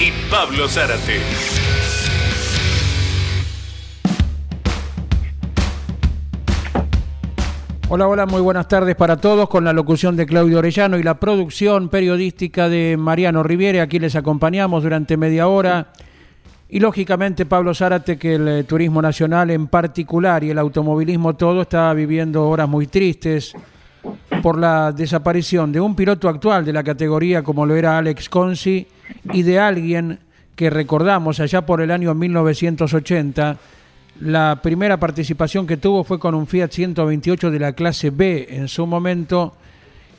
y Pablo Zárate. Hola, hola, muy buenas tardes para todos con la locución de Claudio Orellano y la producción periodística de Mariano Riviere. Aquí les acompañamos durante media hora. Y lógicamente Pablo Zárate, que el eh, turismo nacional en particular y el automovilismo todo está viviendo horas muy tristes por la desaparición de un piloto actual de la categoría como lo era Alex Consi y de alguien que recordamos allá por el año 1980 la primera participación que tuvo fue con un Fiat 128 de la clase B en su momento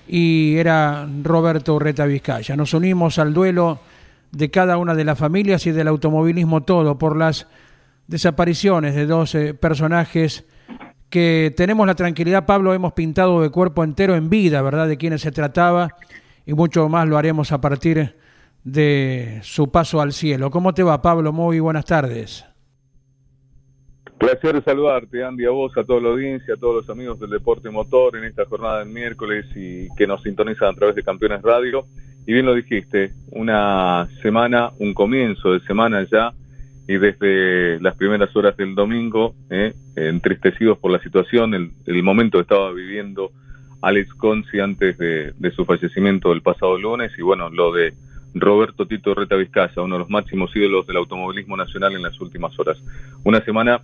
y era Roberto Urreta Vizcaya. Nos unimos al duelo de cada una de las familias y del automovilismo todo por las desapariciones de dos eh, personajes que tenemos la tranquilidad, Pablo, hemos pintado de cuerpo entero en vida, ¿verdad? De quienes se trataba y mucho más lo haremos a partir de su paso al cielo. ¿Cómo te va, Pablo? Muy buenas tardes. Placer saludarte, Andy, a vos, a toda la audiencia, a todos los amigos del Deporte Motor en esta jornada del miércoles y que nos sintonizan a través de Campeones Radio. Y bien lo dijiste, una semana, un comienzo de semana ya, y desde las primeras horas del domingo, eh, entristecidos por la situación, el, momento que estaba viviendo Alex Conci antes de, su fallecimiento el pasado lunes, y bueno, lo de Roberto Tito Reta Vizcaya, uno de los máximos ídolos del automovilismo nacional en las últimas horas. Una semana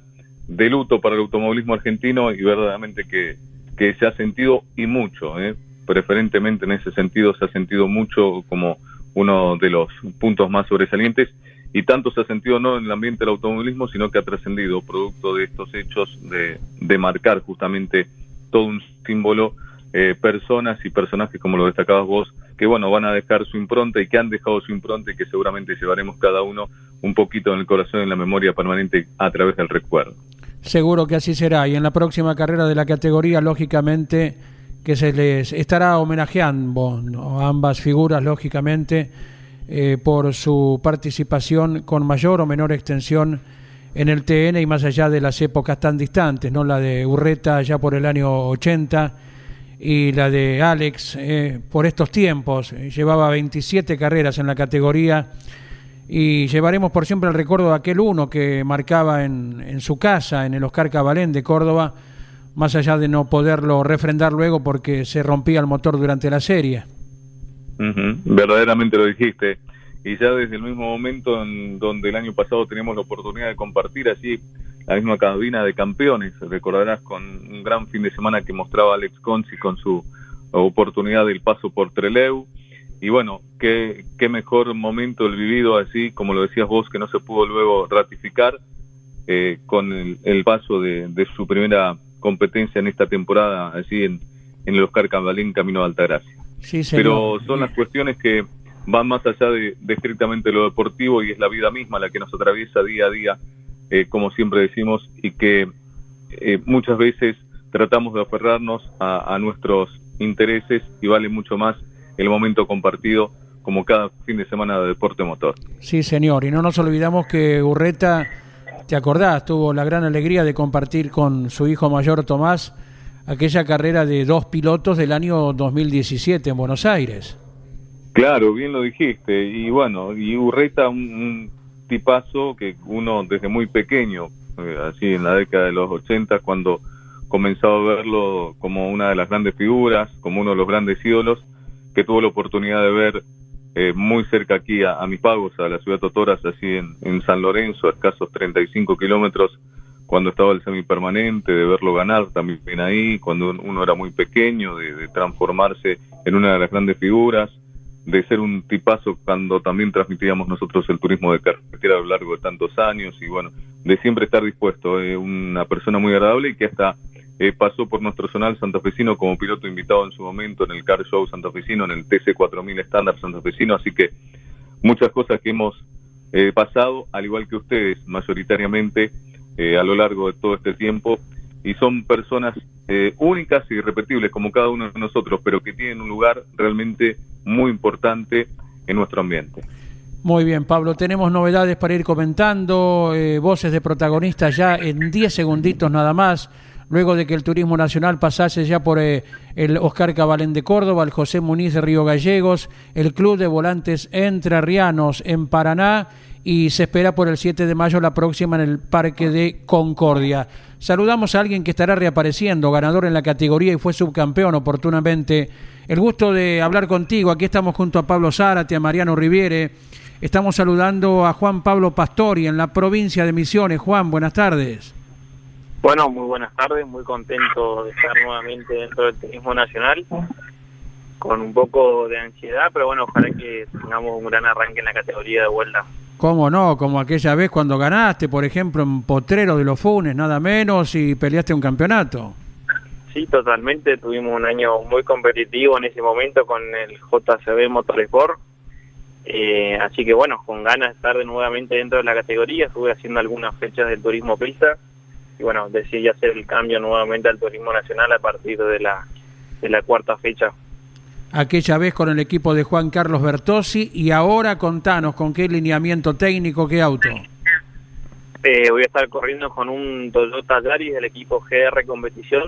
de luto para el automovilismo argentino y verdaderamente que, se ha sentido y mucho, ¿eh? preferentemente en ese sentido se ha sentido mucho como uno de los puntos más sobresalientes y tanto se ha sentido no en el ambiente del automovilismo, sino que ha trascendido producto de estos hechos de, de marcar justamente todo un símbolo, eh, personas y personajes como lo destacabas vos, que bueno, van a dejar su impronta y que han dejado su impronta y que seguramente llevaremos cada uno un poquito en el corazón en la memoria permanente a través del recuerdo. Seguro que así será. Y en la próxima carrera de la categoría, lógicamente, que se les estará homenajeando a ambas figuras, lógicamente, eh, por su participación con mayor o menor extensión en el TN y más allá de las épocas tan distantes, ¿no? La de Urreta ya por el año 80 y la de Alex eh, por estos tiempos. Llevaba 27 carreras en la categoría y llevaremos por siempre el recuerdo de aquel uno que marcaba en, en su casa, en el Oscar Cabalén de Córdoba, más allá de no poderlo refrendar luego porque se rompía el motor durante la serie. Verdaderamente lo dijiste. Y ya desde el mismo momento en donde el año pasado teníamos la oportunidad de compartir así la misma cabina de campeones, recordarás con un gran fin de semana que mostraba Alex Conci con su oportunidad del paso por Treleu, y bueno, qué, qué mejor momento el vivido así, como lo decías vos, que no se pudo luego ratificar eh, con el, paso de, su primera competencia en esta temporada, así en, en el Oscar Cambalín Camino de Altagracia. Sí, Pero son las cuestiones que van más allá de, estrictamente lo deportivo y es la vida misma la que nos atraviesa día a día, eh, como siempre decimos, y que eh, muchas veces tratamos de aferrarnos a, a nuestros intereses y vale mucho más el momento compartido como cada fin de semana de deporte motor. Sí, señor, y no nos olvidamos que Urreta, te acordás, tuvo la gran alegría de compartir con su hijo mayor Tomás aquella carrera de dos pilotos del año 2017 en Buenos Aires. Claro, bien lo dijiste, y bueno, y Urreta un, tipazo que uno desde muy pequeño, eh, así en la década de los 80, cuando comenzó a verlo como una de las grandes figuras, como uno de los grandes ídolos, que tuvo la oportunidad de ver eh, muy cerca aquí a, mis pagos, a la ciudad de Totoras, así en, San Lorenzo, a escasos 35 kilómetros, cuando estaba el semipermanente, de verlo ganar también ahí, cuando uno era muy pequeño, de, transformarse en una de las grandes figuras, de ser un tipazo cuando también transmitíamos nosotros el turismo de carretera a lo largo de tantos años y bueno, de siempre estar dispuesto, eh, una persona muy agradable y que hasta eh, pasó por nuestro zonal santafesino como piloto invitado en su momento en el Car Show santafesino, en el TC4000 estándar santafesino, así que muchas cosas que hemos eh, pasado, al igual que ustedes, mayoritariamente, a lo largo de todo este tiempo, y son personas únicas y irrepetibles como cada uno de nosotros, pero que tienen un lugar realmente muy importante en nuestro ambiente. Muy bien, Pablo, tenemos novedades para ir comentando, voces de protagonistas ya en 10 segunditos nada más luego de que el turismo nacional pasase ya por eh, el Oscar Cabalén de Córdoba, el José Muniz de Río Gallegos, el Club de Volantes Entrerrianos en Paraná y se espera por el 7 de mayo la próxima en el Parque de Concordia. Saludamos a alguien que estará reapareciendo, ganador en la categoría y fue subcampeón oportunamente. El gusto de hablar contigo. Aquí estamos junto a Pablo Zárate, a Mariano Riviere. Estamos saludando a Juan Pablo Pastori en la provincia de Misiones. Juan, buenas tardes. Bueno, muy buenas tardes, muy contento de estar nuevamente dentro del turismo nacional, con un poco de ansiedad, pero bueno, ojalá que tengamos un gran arranque en la categoría de vuelta. ¿Cómo no? Como aquella vez cuando ganaste, por ejemplo, en Potrero de los Funes, nada menos, y peleaste un campeonato. Sí, totalmente. Tuvimos un año muy competitivo en ese momento con el JCB Motorsport. Eh, así que bueno, con ganas de estar nuevamente dentro de la categoría, estuve haciendo algunas fechas del turismo pista y bueno, decidí hacer el cambio nuevamente al turismo nacional a partir de la, de la cuarta fecha. Aquella vez con el equipo de Juan Carlos Bertossi y ahora contanos con qué lineamiento técnico, qué auto. Eh, voy a estar corriendo con un Toyota Yaris del equipo GR Competición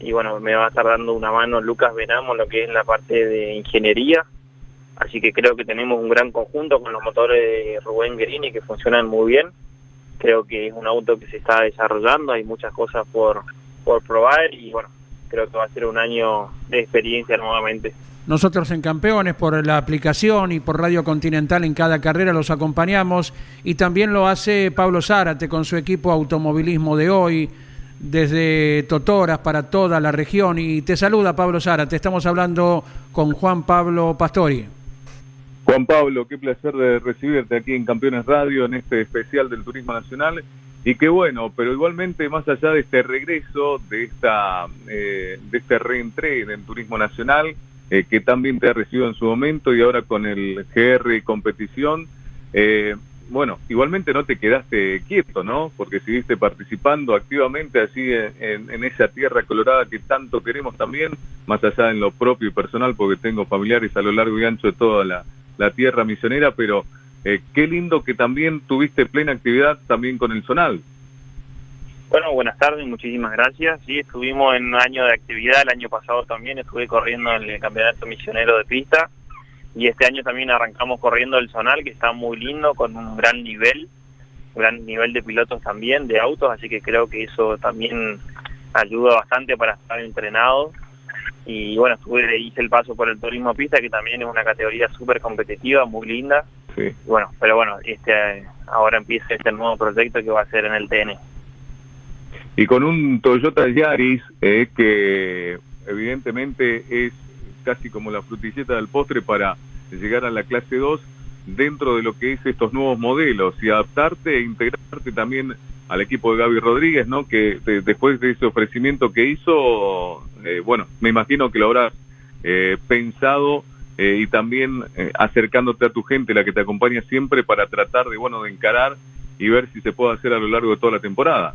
y bueno, me va a estar dando una mano Lucas Benamo lo que es la parte de ingeniería. Así que creo que tenemos un gran conjunto con los motores de Rubén Guerini que funcionan muy bien creo que es un auto que se está desarrollando, hay muchas cosas por, por probar y bueno, creo que va a ser un año de experiencia nuevamente. Nosotros en Campeones, por la aplicación y por Radio Continental en cada carrera los acompañamos y también lo hace Pablo Zárate con su equipo Automovilismo de hoy, desde Totoras para toda la región. Y te saluda Pablo Zárate, estamos hablando con Juan Pablo Pastori. Juan Pablo, qué placer de recibirte aquí en Campeones Radio en este especial del Turismo Nacional. Y qué bueno, pero igualmente más allá de este regreso, de esta eh, de este reentré en Turismo Nacional, eh, que también te ha recibido en su momento y ahora con el GR competición, eh, bueno, igualmente no te quedaste quieto, ¿no? Porque seguiste participando activamente así en, esa tierra colorada que tanto queremos también, más allá en lo propio y personal, porque tengo familiares a lo largo y ancho de toda la, la tierra misionera, pero eh, qué lindo que también tuviste plena actividad también con el Zonal. Bueno, buenas tardes, muchísimas gracias. Sí, estuvimos en un año de actividad, el año pasado también estuve corriendo en el Campeonato Misionero de Pista y este año también arrancamos corriendo el Zonal, que está muy lindo, con un gran nivel, gran nivel de pilotos también, de autos, así que creo que eso también ayuda bastante para estar entrenado y bueno, estuve, hice el paso por el turismo pista, que también es una categoría súper competitiva, muy linda. Sí. bueno, pero bueno, este ahora empieza este nuevo proyecto que va a ser en el TN. Y con un Toyota Yaris eh, que evidentemente es casi como la frutilleta del postre para llegar a la clase 2 dentro de lo que es estos nuevos modelos y adaptarte e integrarte también al equipo de Gaby Rodríguez, ¿no? Que después de ese ofrecimiento que hizo, eh, bueno, me imagino que lo habrás eh, pensado eh, y también acercándote a tu gente, la que te acompaña siempre, para tratar de, bueno, de encarar y ver si se puede hacer a lo largo de toda la temporada.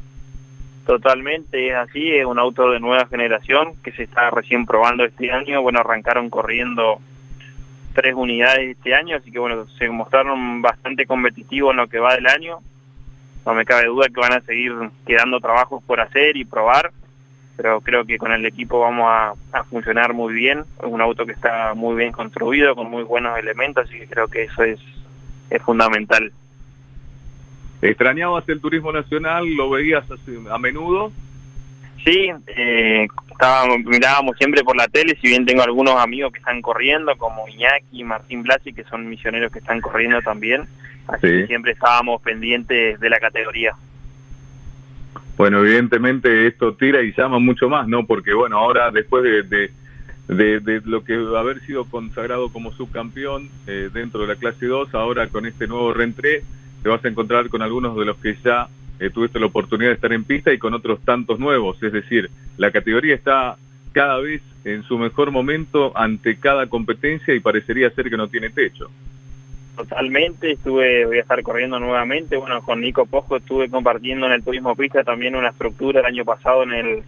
Totalmente, es así, es un auto de nueva generación que se está recién probando este año, bueno, arrancaron corriendo tres unidades este año, así que bueno, se mostraron bastante competitivos en lo que va del año, no me cabe duda que van a seguir quedando trabajos por hacer y probar, pero creo que con el equipo vamos a, funcionar muy bien. Es un auto que está muy bien construido, con muy buenos elementos, así que creo que eso es, es fundamental. ¿Extrañabas el turismo nacional? ¿Lo veías a menudo? Sí, eh, estábamos, mirábamos siempre por la tele, si bien tengo algunos amigos que están corriendo, como Iñaki y Martín Blasi, que son misioneros que están corriendo también Así que siempre estábamos pendientes de la categoría. Bueno, evidentemente esto tira y llama mucho más, ¿no? Porque bueno, ahora después de, de, lo que haber sido consagrado como subcampeón eh, dentro de la clase 2, ahora con este nuevo reentré te vas a encontrar con algunos de los que ya eh, tuviste la oportunidad de estar en pista y con otros tantos nuevos. Es decir, la categoría está cada vez en su mejor momento ante cada competencia y parecería ser que no tiene techo. Totalmente, estuve, voy a estar corriendo nuevamente. Bueno, con Nico Posco estuve compartiendo en el turismo pista también una estructura el año pasado en el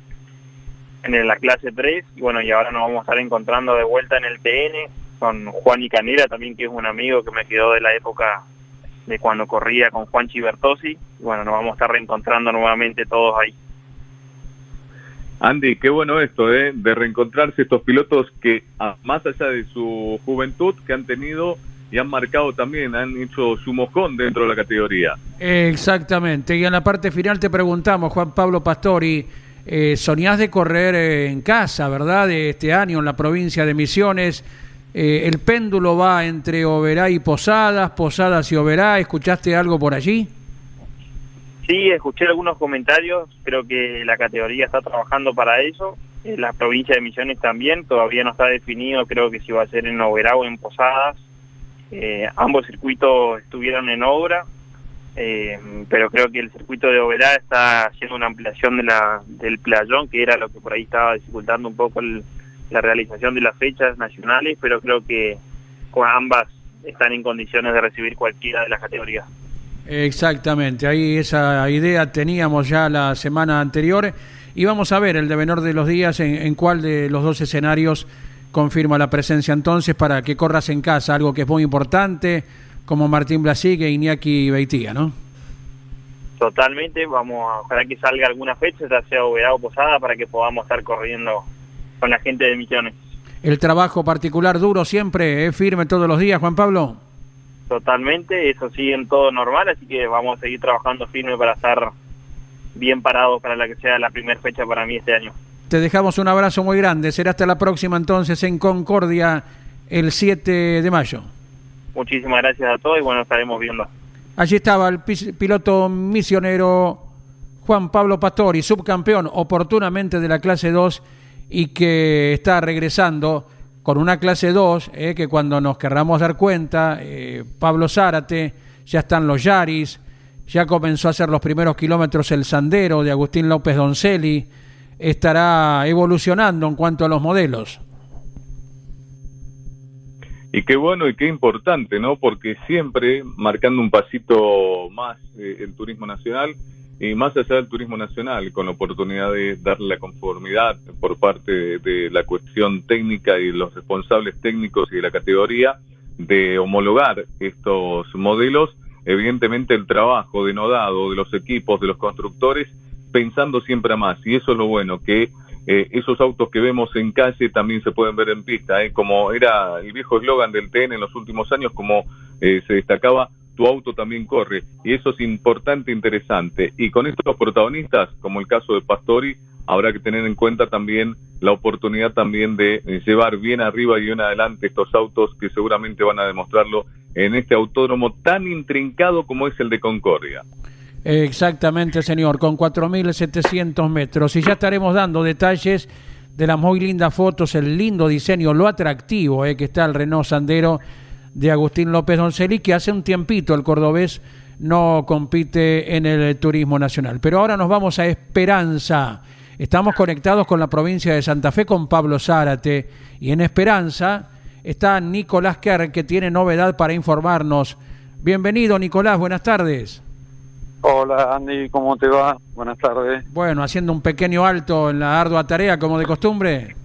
en la clase 3 y bueno, y ahora nos vamos a estar encontrando de vuelta en el TN con Juan y Canera también que es un amigo que me quedó de la época de cuando corría con Juan Chibertosi. Y bueno, nos vamos a estar reencontrando nuevamente todos ahí. Andy, qué bueno esto, ¿eh? de reencontrarse estos pilotos que, más allá de su juventud, que han tenido y han marcado también, han hecho su mojón dentro de la categoría. Exactamente, y en la parte final te preguntamos, Juan Pablo Pastori, eh, soñás de correr eh, en casa, ¿verdad? De este año en la provincia de Misiones. Eh, el péndulo va entre Oberá y Posadas, Posadas y Oberá. ¿Escuchaste algo por allí? Sí, escuché algunos comentarios. Creo que la categoría está trabajando para eso. la provincia de Misiones también. Todavía no está definido. Creo que si va a ser en Oberá o en Posadas. Eh, ambos circuitos estuvieron en obra, eh, pero creo que el circuito de Oberá está haciendo una ampliación de la, del playón, que era lo que por ahí estaba dificultando un poco la realización de las fechas nacionales, pero creo que ambas están en condiciones de recibir cualquiera de las categorías. Exactamente, ahí esa idea teníamos ya la semana anterior y vamos a ver el devenor de los días en, en cuál de los dos escenarios confirma la presencia entonces para que corras en casa, algo que es muy importante, como Martín Blasique e Iñaki Beitía, ¿no? Totalmente, vamos a ojalá que salga alguna fecha, ya sea Oberá o Posada, para que podamos estar corriendo con la gente de Misiones. El trabajo particular duro siempre, es firme todos los días, Juan Pablo. Totalmente, eso sigue en todo normal, así que vamos a seguir trabajando firme para estar bien parados para la que sea la primera fecha para mí este año. Te dejamos un abrazo muy grande. Será hasta la próxima entonces en Concordia el 7 de mayo. Muchísimas gracias a todos y bueno, estaremos viendo. Allí estaba el piloto misionero Juan Pablo Pastori, subcampeón oportunamente de la clase 2 y que está regresando con una clase 2, eh, que cuando nos querramos dar cuenta, eh, Pablo Zárate, ya están los Yaris, ya comenzó a hacer los primeros kilómetros el Sandero de Agustín López Doncelli, estará evolucionando en cuanto a los modelos. Y qué bueno y qué importante, ¿no? Porque siempre marcando un pasito más eh, el turismo nacional y más allá del turismo nacional, con la oportunidad de darle la conformidad por parte de, de la cuestión técnica y los responsables técnicos y de la categoría de homologar estos modelos, evidentemente el trabajo denodado de los equipos, de los constructores, pensando siempre a más. Y eso es lo bueno, que eh, esos autos que vemos en calle también se pueden ver en pista, ¿eh? como era el viejo eslogan del TN en los últimos años, como eh, se destacaba, tu auto también corre. Y eso es importante, interesante. Y con estos protagonistas, como el caso de Pastori, habrá que tener en cuenta también la oportunidad también de eh, llevar bien arriba y bien adelante estos autos que seguramente van a demostrarlo en este autódromo tan intrincado como es el de Concordia. Exactamente, señor, con 4.700 metros. Y ya estaremos dando detalles de las muy lindas fotos, el lindo diseño, lo atractivo eh, que está el Renault Sandero de Agustín López Donceli, que hace un tiempito el cordobés no compite en el turismo nacional. Pero ahora nos vamos a Esperanza. Estamos conectados con la provincia de Santa Fe con Pablo Zárate y en Esperanza está Nicolás Kerr que tiene novedad para informarnos. Bienvenido Nicolás, buenas tardes. Hola Andy, ¿cómo te va? Buenas tardes. Bueno, haciendo un pequeño alto en la ardua tarea como de costumbre.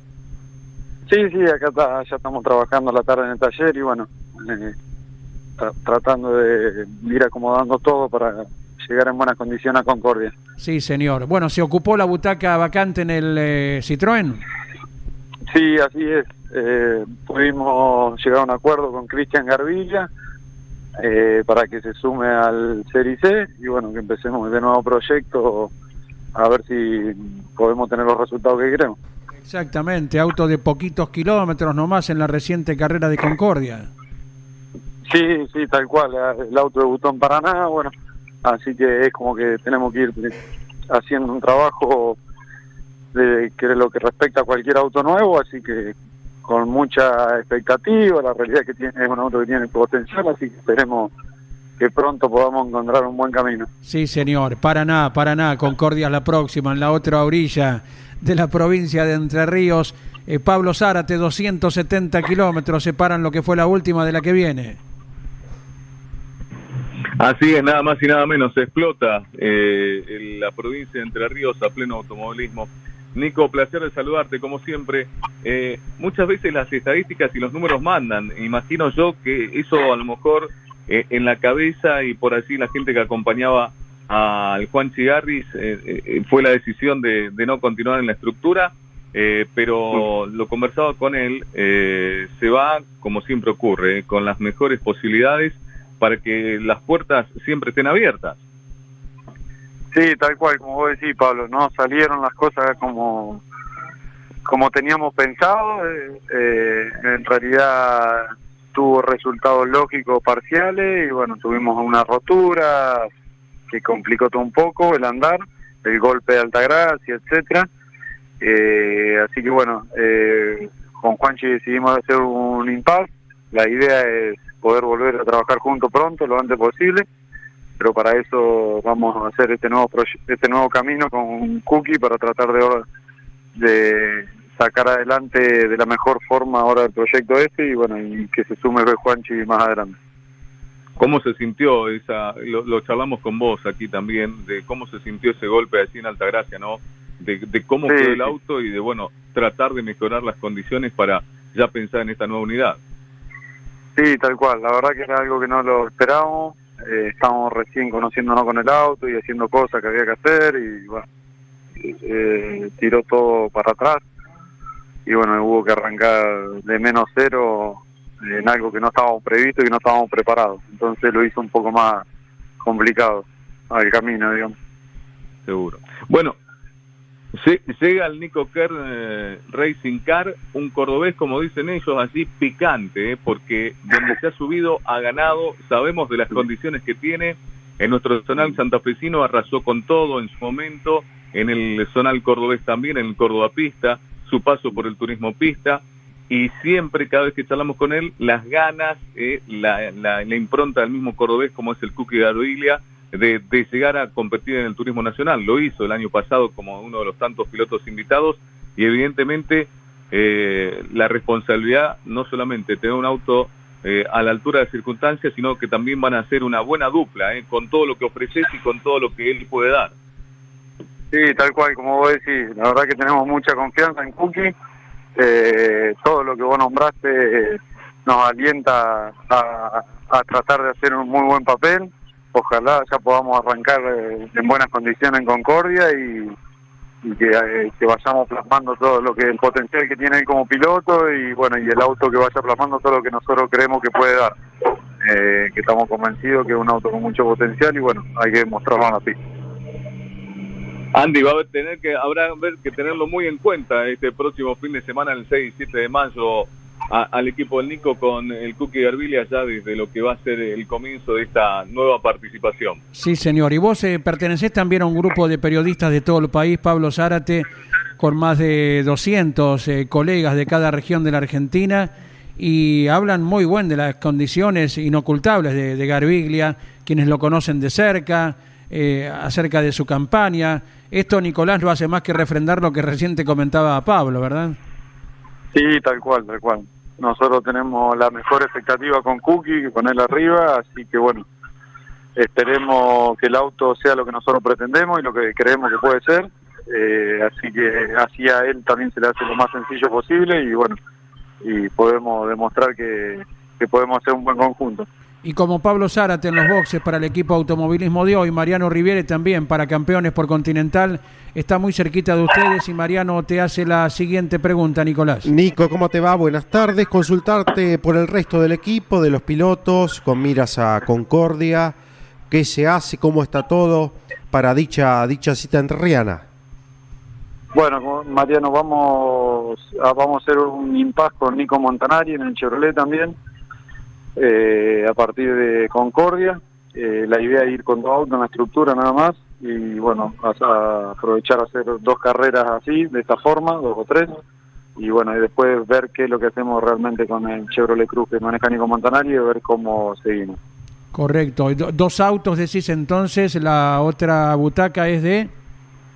Sí, sí, acá está, ya estamos trabajando la tarde en el taller y bueno, eh, tratando de ir acomodando todo para llegar en buena condición a Concordia. Sí, señor. Bueno, ¿se ocupó la butaca vacante en el eh, Citroën? Sí, así es. Eh, pudimos llegar a un acuerdo con Cristian Garbilla eh, para que se sume al CERIC y bueno, que empecemos de nuevo proyecto a ver si podemos tener los resultados que queremos. Exactamente, auto de poquitos kilómetros nomás en la reciente carrera de Concordia. Sí, sí, tal cual, el auto debutó en Paraná, bueno, así que es como que tenemos que ir haciendo un trabajo de que lo que respecta a cualquier auto nuevo, así que con mucha expectativa, la realidad que tiene es un auto que tiene potencial, así que esperemos que pronto podamos encontrar un buen camino. Sí, señor, para nada, para nada, Concordia la próxima, en la otra orilla de la provincia de Entre Ríos. Eh, Pablo Zárate, 270 kilómetros separan lo que fue la última de la que viene. Así es, nada más y nada menos, se explota eh, la provincia de Entre Ríos a pleno automovilismo. Nico, placer de saludarte como siempre. Eh, muchas veces las estadísticas y los números mandan. Imagino yo que eso a lo mejor eh, en la cabeza y por así la gente que acompañaba al Juan Chigarris fue la decisión de, de, no continuar en la estructura, pero lo conversado con él, se va, como siempre ocurre, con las mejores posibilidades para que las puertas siempre estén abiertas. Sí, tal cual, como vos decís, Pablo, no salieron las cosas como, como teníamos pensado. Eh, eh, en realidad tuvo resultados lógicos parciales y bueno, tuvimos una rotura que complicó todo un poco el andar, el golpe de Altagracia, etcétera. Eh, así que bueno, con Juanchi decidimos hacer un impasse. La idea es poder volver a trabajar juntos pronto, lo antes posible, pero para eso vamos a hacer este nuevo este nuevo camino con Cookie para tratar de, de sacar adelante de la mejor forma ahora el proyecto este y bueno, y que se sume Juanchi más adelante. ¿Cómo se sintió esa, lo, charlamos con vos aquí también, de cómo se sintió ese golpe así en Altagracia, ¿no? De, de cómo quedó el auto y de, bueno, tratar de mejorar las condiciones para ya pensar en esta nueva unidad. Sí, tal cual. La verdad que era algo que no lo esperábamos. Eh, estábamos recién conociéndonos con el auto y haciendo cosas que había que hacer y bueno, eh, tiró todo para atrás y bueno, hubo que arrancar de menos cero en algo que no estábamos previsto y que no estábamos preparados. Entonces lo hizo un poco más complicado al camino, digamos. Seguro. Bueno, Llega el Nico Kern eh, Racing Car, un cordobés, como dicen ellos, así picante, eh, porque donde se ha subido ha ganado, sabemos de las condiciones que tiene. En nuestro zonal santafesino arrasó con todo en su momento, en el zonal cordobés también, en el Córdoba Pista, su paso por el turismo pista, y siempre, cada vez que charlamos con él, las ganas, eh, la, la, impronta del mismo cordobés, como es el Cookie de llegar a competir en el turismo nacional. Lo hizo el año pasado como uno de los tantos pilotos invitados y evidentemente eh, la responsabilidad no solamente tener un auto eh, a la altura de circunstancias, sino que también van a ser una buena dupla eh, con todo lo que ofreces y con todo lo que él puede dar. Sí, tal cual, como vos decís, la verdad que tenemos mucha confianza en Cookie. todo lo que vos nombraste nos alienta a tratar de hacer un muy buen papel ojalá ya podamos arrancar eh, en buenas condiciones en Concordia y, eh, que, vayamos plasmando todo lo que el potencial que tiene él como piloto y bueno y el auto que vaya plasmando todo lo que nosotros creemos que puede dar. Eh, que estamos convencidos que es un auto con mucho potencial y bueno hay que mostrarlo en la pista. Andy va a tener que habrá que tenerlo muy en cuenta este próximo fin de semana el 6 y 7 de mayo al equipo del Nico con el Cookie Garbilia ya desde lo que va a ser el comienzo de esta nueva participación. Sí, señor. Y vos eh, pertenecés también a un grupo de periodistas de todo el país, Pablo Zárate, con más de 200 eh, colegas de cada región de la Argentina y hablan muy bien de las condiciones inocultables de, de Garbiglia, quienes lo conocen de cerca, eh, acerca de su campaña. Esto, Nicolás, no hace más que refrendar lo que recién te comentaba Pablo, ¿verdad? Sí, tal cual, tal cual. Nosotros tenemos la mejor expectativa con Cookie, con él arriba, así que bueno, esperemos que el auto sea lo que nosotros pretendemos y lo que creemos que puede ser. Eh, así que así a él también se le hace lo más sencillo posible y bueno, y podemos demostrar que, que podemos hacer un buen conjunto. Y como Pablo Zárate en los boxes para el equipo automovilismo de hoy, Mariano Riviere también para campeones por Continental, está muy cerquita de ustedes y Mariano te hace la siguiente pregunta, Nicolás. Nico, ¿cómo te va? Buenas tardes. Consultarte por el resto del equipo, de los pilotos, con miras a Concordia, qué se hace, cómo está todo para dicha, dicha cita en Riana. Bueno, Mariano, vamos a, vamos a hacer un impasse con Nico Montanari en el Chevrolet también eh, a partir de Concordia. Eh, la idea es ir con dos autos en la estructura nada más y bueno, a, aprovechar a hacer dos carreras así, de esta forma, dos o tres, y bueno, y después ver qué es lo que hacemos realmente con el Chevrolet Cruz que maneja Nico Montanari y ver cómo seguimos. Correcto, dos autos decís entonces, la otra butaca es de...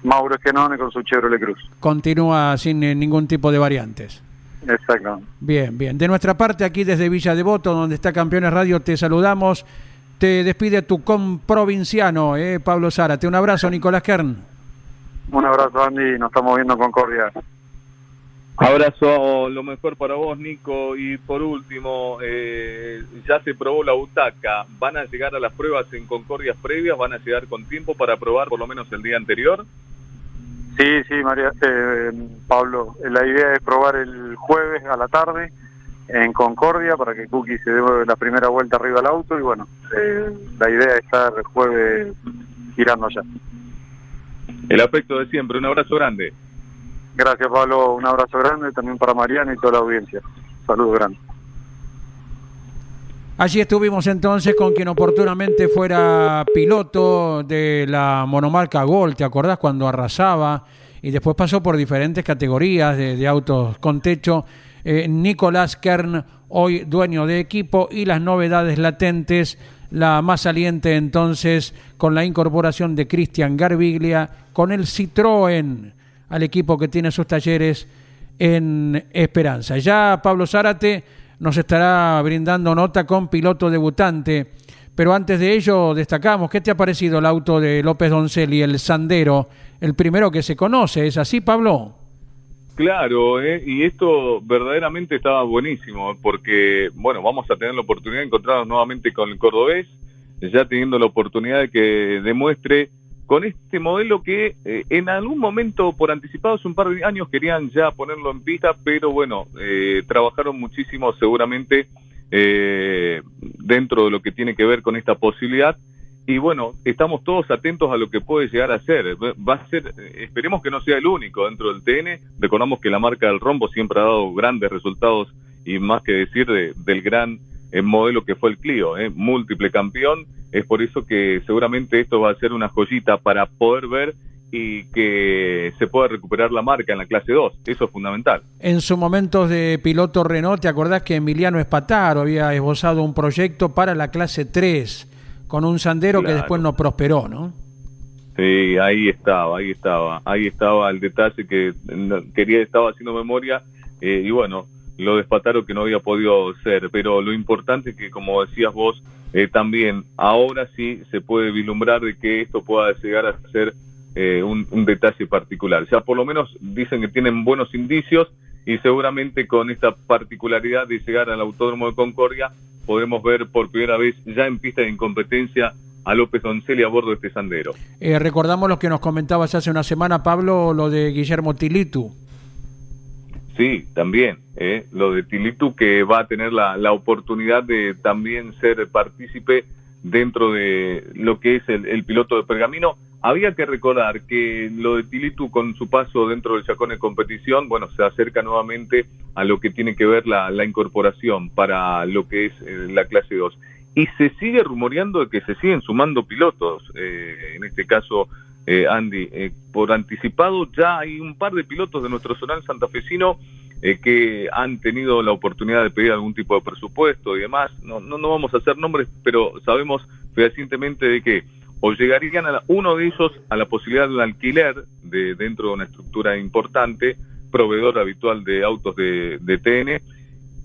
Mauro Esquenone con su Chevrolet Cruz. Continúa sin eh, ningún tipo de variantes. Exacto. Bien, bien. De nuestra parte, aquí desde Villa Devoto, donde está Campeones Radio, te saludamos. te despide tu comprovinciano, eh, Pablo Zárate. Un abrazo, Nicolás Kern. Un abrazo, Andy. Nos estamos viendo con Concordia. Abrazo, lo mejor para vos, Nico. Y por último, eh, ya se probó la butaca. ¿Van a llegar a las pruebas en Concordias previas? ¿Van a llegar con tiempo para probar por lo menos el día anterior? Sí, sí, María, eh, Pablo. La idea es probar el jueves a la tarde en Concordia para que Cookie se dé la primera vuelta arriba al auto y bueno, eh, la idea es estar el jueves girando ya. El aspecto de siempre, un abrazo grande. Gracias Pablo, un abrazo grande también para Mariana y toda la audiencia. Saludos grandes. Allí estuvimos entonces con quien oportunamente fuera piloto de la monomarca Gol, ¿te acordás cuando arrasaba? Y después pasó por diferentes categorías de, autos con techo eh, Nicolás Kern, hoy dueño de equipo, y las novedades latentes, la más saliente entonces con la incorporación de Cristian Garbiglia, con el Citroën al equipo que tiene sus talleres en Esperanza. Ya Pablo Zárate nos estará brindando nota con piloto debutante. Pero antes de ello, destacamos, ¿qué te ha parecido el auto de López Doncelli, el Sandero, el primero que se conoce? ¿Es así, Pablo? Claro, ¿eh? y esto verdaderamente estaba buenísimo, porque, bueno, vamos a tener la oportunidad de encontrarnos nuevamente con el cordobés, ya teniendo la oportunidad de que demuestre con este modelo que eh, en algún momento, por anticipado, hace un par de años, querían ya ponerlo en pista, pero bueno, eh, trabajaron muchísimo seguramente eh, dentro de lo que tiene que ver con esta posibilidad y bueno, estamos todos atentos a lo que puede llegar a ser. Va a ser, esperemos que no sea el único dentro del TN. Recordamos que la marca del rombo siempre ha dado grandes resultados y más que decir del gran eh, modelo que fue el Clio, eh, múltiple campeón. Es por eso que seguramente esto va a ser una joyita para poder ver y que se pueda recuperar la marca en la clase 2. Eso es fundamental. En su momento de piloto Renault, ¿te acordás que Emiliano Espataro había esbozado un proyecto para la clase 3? con un sandero que después no prosperó, ¿no? Sí, ahí estaba, ahí estaba, ahí estaba el detalle que quería, estaba haciendo memoria eh, y bueno, lo despataron que no había podido ser, pero lo importante es que como decías vos, eh, también ahora sí se puede vislumbrar de que esto pueda llegar a ser eh, un, detalle particular. Ya por lo menos dicen que tienen buenos indicios y seguramente con esta particularidad de llegar al Autódromo de Concordia podemos ver por primera vez ya en pista de incompetencia a López Doncelli a bordo de este sandero. Eh, recordamos lo que nos comentabas hace una semana, Pablo, lo de Guillermo Tilitu. Sí, también, eh, lo de Tilitu que va a tener la, la oportunidad de también ser partícipe dentro de lo que es el, el piloto de Pergamino había que recordar que lo de Tilitu con su paso dentro del Chacón de competición, bueno, se acerca nuevamente a lo que tiene que ver la, incorporación para lo que es eh, la clase 2. Y se sigue rumoreando de que se siguen sumando pilotos, eh, en este caso, eh, Andy, por anticipado ya hay un par de pilotos de nuestro zonal santafesino que han tenido la oportunidad de pedir algún tipo de presupuesto y demás. No, no, no vamos a hacer nombres, pero sabemos fehacientemente de que o llegarían a uno de ellos a la posibilidad de un alquiler de, dentro de una estructura importante, proveedor habitual de autos de TN,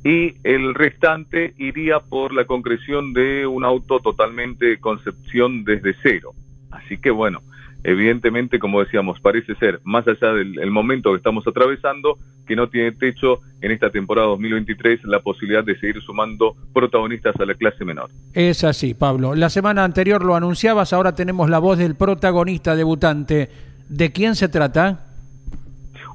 y el restante iría por la concreción de un auto totalmente concepción desde cero. Así que bueno, evidentemente, como decíamos, parece ser, más allá del momento que estamos atravesando, que no tiene techo en esta temporada 2023 la posibilidad de seguir sumando protagonistas a la clase menor. Es así, Pablo. La semana anterior lo anunciabas, ahora tenemos la voz del protagonista debutante. ¿De quién se trata?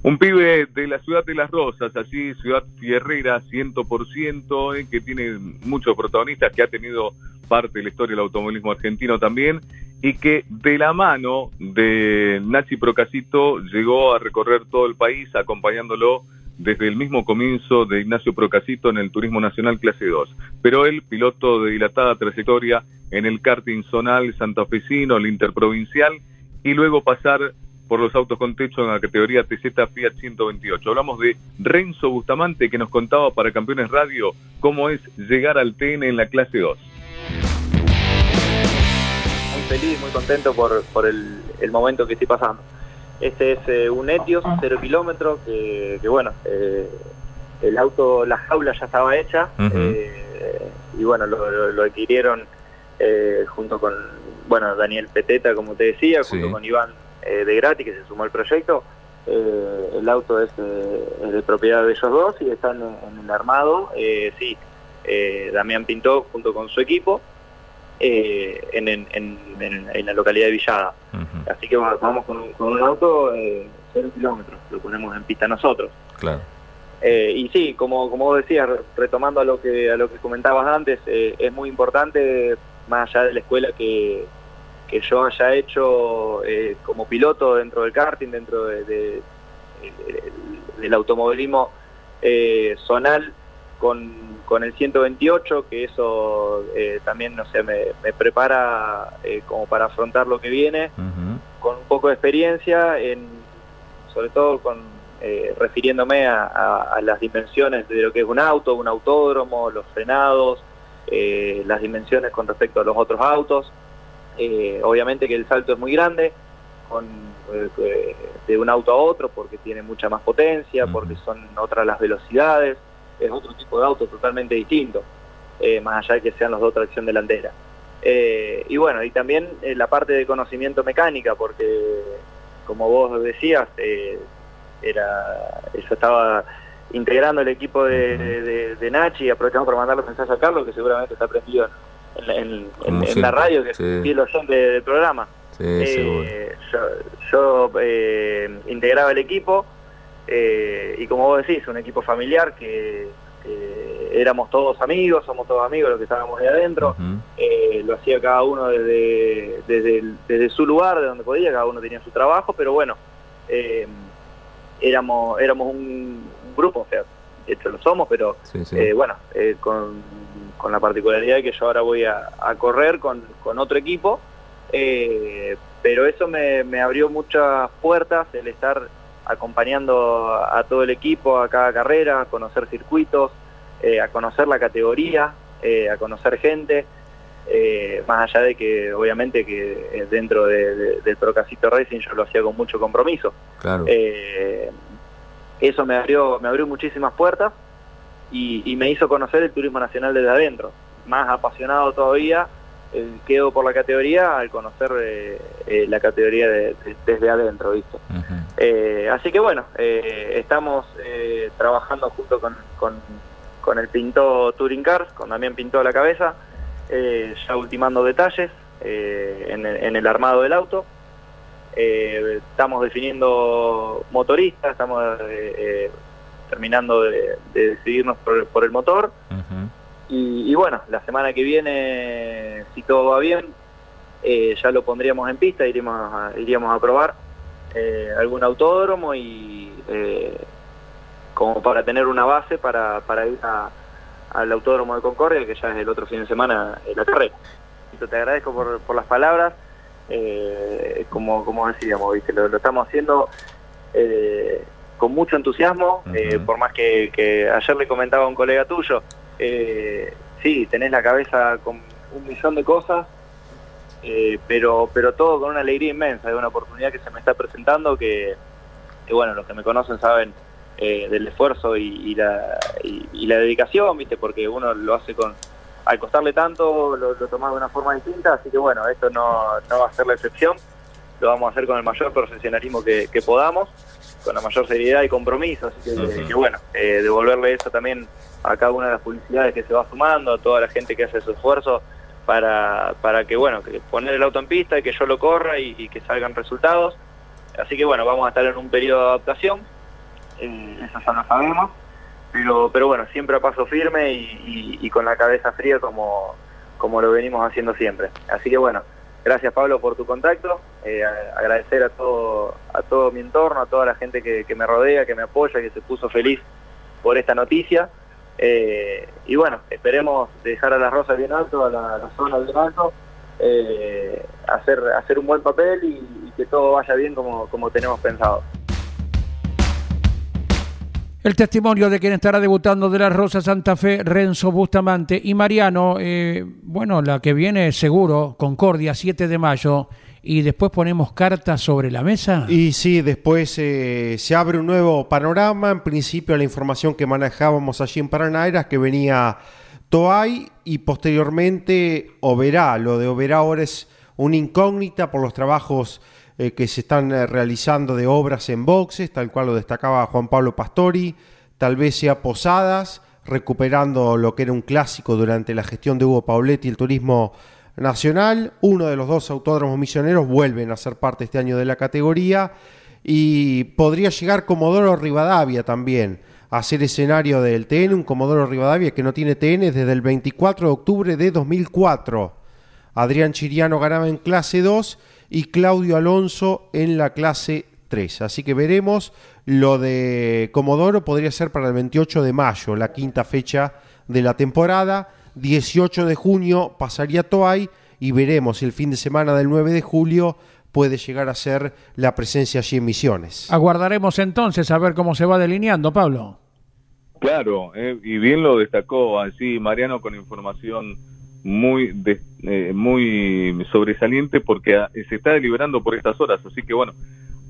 Un pibe de la ciudad de Las Rosas, allí ciudad fierrera 100%, eh, que tiene muchos protagonistas, que ha tenido parte de la historia del automovilismo argentino también, y que de la mano de Nachi Procasito llegó a recorrer todo el país acompañándolo desde el mismo comienzo de Ignacio Procasito en el Turismo Nacional Clase 2. Pero él, piloto de dilatada trayectoria en el karting zonal santafesino, el interprovincial, y luego pasar por los autos con techo en la categoría TZ Fiat 128. Hablamos de Renzo Bustamante que nos contaba para Campeones Radio cómo es llegar al TN en la clase 2. Muy feliz, muy contento por, por el, el momento que estoy pasando. Este es eh, un Etios, cero kilómetros, que, que, bueno, eh, el auto, la jaula ya estaba hecha eh, y bueno, lo, lo, lo adquirieron eh, junto con, bueno, Daniel Peteta, como te decía, junto con Iván eh, de Grati, que se sumó al proyecto. Eh, el auto es, de propiedad de ellos dos y están en, el armado. sí, Damián pintó junto con su equipo en, en, la localidad de Villada. Así que vamos con, un auto eh, 0 kilómetros, lo ponemos en pista nosotros. Claro. Eh, y sí, como, como vos decías, retomando a lo que, a lo que comentabas antes, eh, es muy importante, más allá de la escuela que, que yo haya hecho eh, como piloto dentro del karting, dentro de, del automovilismo zonal con, con, el 128, que eso también no sé, me, me prepara como para afrontar lo que viene, con un poco de experiencia, en, sobre todo con eh, refiriéndome a, las dimensiones de lo que es un auto, un autódromo, los frenados, eh, las dimensiones con respecto a los otros autos. Eh, obviamente que el salto es muy grande con, de un auto a otro porque tiene mucha más potencia, porque son otras las velocidades, es otro tipo de auto totalmente distinto, más allá de que sean los dos tracción delantera. y bueno, y también la parte de conocimiento mecánica, porque como vos decías, era yo estaba integrando el equipo de, de, Nachi aprovechamos para mandarle un mensaje a Carlos que seguramente está prendido en, la radio que es el oyente del programa. Eh, yo, eh, integraba el equipo eh, y como vos decís un equipo familiar que, éramos todos amigos somos todos amigos los que estábamos ahí adentro lo hacía cada uno desde, desde, desde su lugar de donde podía cada uno tenía su trabajo pero bueno éramos éramos un, grupo, o sea, de hecho lo somos, pero eh, bueno, eh, con, con, la particularidad de que yo ahora voy a, correr con, con, otro equipo, eh, pero eso me, me, abrió muchas puertas, el estar acompañando a, todo el equipo a cada carrera, a conocer circuitos, a conocer la categoría, a conocer gente. más allá de que obviamente que dentro de, del Procasito Racing yo lo hacía con mucho compromiso. Claro eso me abrió, me abrió muchísimas puertas y, me hizo conocer el turismo nacional desde adentro. Más apasionado todavía eh, quedo por la categoría al conocer eh, eh, la categoría desde adentro, ¿viste? así que bueno, estamos trabajando junto con, con, el Pinto Touring Cars, con Damián Pintó a la cabeza, ya ultimando detalles en en el armado del auto. Eh, estamos definiendo motoristas, estamos eh, eh, terminando de, decidirnos por, el motor. y, bueno, la semana que viene, si todo va bien, ya lo pondríamos en pista, iríamos a, iríamos a probar algún autódromo y como para tener una base para, para ir al autódromo de Concordia, que ya es el otro fin de semana la carrera. Te agradezco por, por las palabras eh, como, como decíamos, Lo, estamos haciendo eh, con mucho entusiasmo, eh, por más que, ayer le comentaba a un colega tuyo, eh, sí, tenés la cabeza con un millón de cosas, pero, pero todo con una alegría inmensa, de una oportunidad que se me está presentando que, bueno, los que me conocen saben del esfuerzo y, la, y la dedicación, ¿viste? porque uno lo hace con al costarle tanto lo, lo tomás de una forma distinta, así que bueno, esto no, no, va a ser la excepción, lo vamos a hacer con el mayor profesionalismo que, podamos, con la mayor seriedad y compromiso, así que, bueno, eh, devolverle eso también a cada una de las publicidades que se va sumando, a toda la gente que hace su esfuerzo para, para que, bueno, que poner el auto en pista y que yo lo corra y, que salgan resultados. Así que bueno, vamos a estar en un periodo de adaptación, eh, eso ya lo sabemos, pero, pero bueno, siempre a paso firme y, con la cabeza fría como, como lo venimos haciendo siempre. Así que bueno, gracias Pablo por tu contacto, eh, agradecer a todo, a todo mi entorno, a toda la gente que, me rodea, que me apoya, que se puso feliz por esta noticia. Eh, y bueno, esperemos dejar a las rosas bien alto, a la, zona bien alto, eh, hacer, hacer un buen papel y, que todo vaya bien como, como tenemos pensado. El testimonio de quien estará debutando de la Rosa Santa Fe, Renzo Bustamante y Mariano, eh, bueno, la que viene seguro, Concordia, 7 de mayo, y después ponemos cartas sobre la mesa. Y sí, después eh, se abre un nuevo panorama. En principio, la información que manejábamos allí en Paraná era que venía Toay y posteriormente Oberá. Lo de Oberá ahora es una incógnita por los trabajos eh, que se están eh, realizando de obras en boxes, tal cual lo destacaba Juan Pablo Pastori, tal vez sea Posadas, recuperando lo que era un clásico durante la gestión de Hugo Pauletti, el turismo nacional. Uno de los dos autódromos misioneros vuelven a ser parte este año de la categoría y podría llegar Comodoro Rivadavia también a ser escenario del TN, un Comodoro Rivadavia que no tiene TN desde el 24 de octubre de 2004. Adrián Chiriano ganaba en clase 2 y Claudio Alonso en la clase 3. Así que veremos. Lo de Comodoro podría ser para el 28 de mayo, la quinta fecha de la temporada. 18 de junio pasaría Toay y veremos si el fin de semana del 9 de julio puede llegar a ser la presencia allí en Misiones. Aguardaremos entonces a ver cómo se va delineando, Pablo. Claro, eh, y bien lo destacó así Mariano con información muy eh, muy sobresaliente porque ah, se está deliberando por estas horas, así que bueno,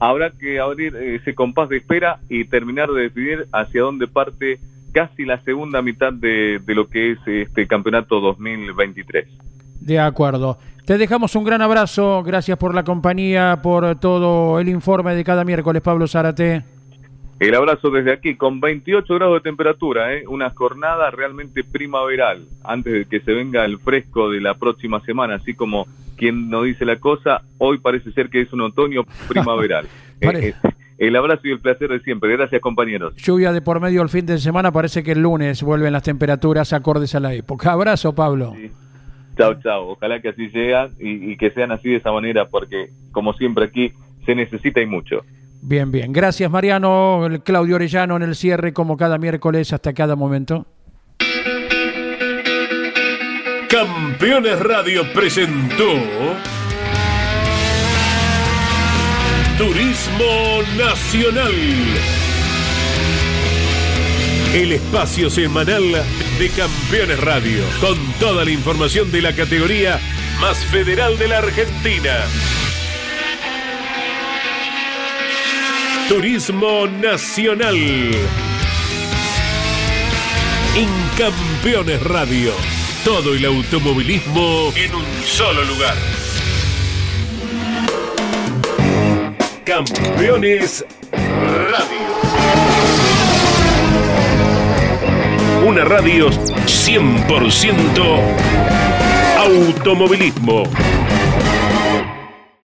habrá que abrir ese compás de espera y terminar de decidir hacia dónde parte casi la segunda mitad de, de lo que es este campeonato 2023. De acuerdo. Te dejamos un gran abrazo, gracias por la compañía, por todo el informe de cada miércoles, Pablo Zárate. El abrazo desde aquí, con 28 grados de temperatura, ¿eh? una jornada realmente primaveral, antes de que se venga el fresco de la próxima semana, así como quien no dice la cosa, hoy parece ser que es un otoño primaveral. Eh, eh, el abrazo y el placer de siempre. Gracias, compañeros. Lluvia de por medio el fin de semana, parece que el lunes vuelven las temperaturas acordes a la época. Abrazo, Pablo. Chao, chao. Ojalá que así sea y, y que sean así de esa manera, porque como siempre aquí se necesita y mucho. Bien, bien. Gracias, Mariano. Claudio Orellano en el cierre, como cada miércoles, hasta cada momento. Campeones Radio presentó Turismo Nacional. El espacio semanal de Campeones Radio, con toda la información de la categoría más federal de la Argentina. Turismo Nacional. En Campeones Radio. Todo el automovilismo en un solo lugar. Campeones Radio. Una radio 100% automovilismo.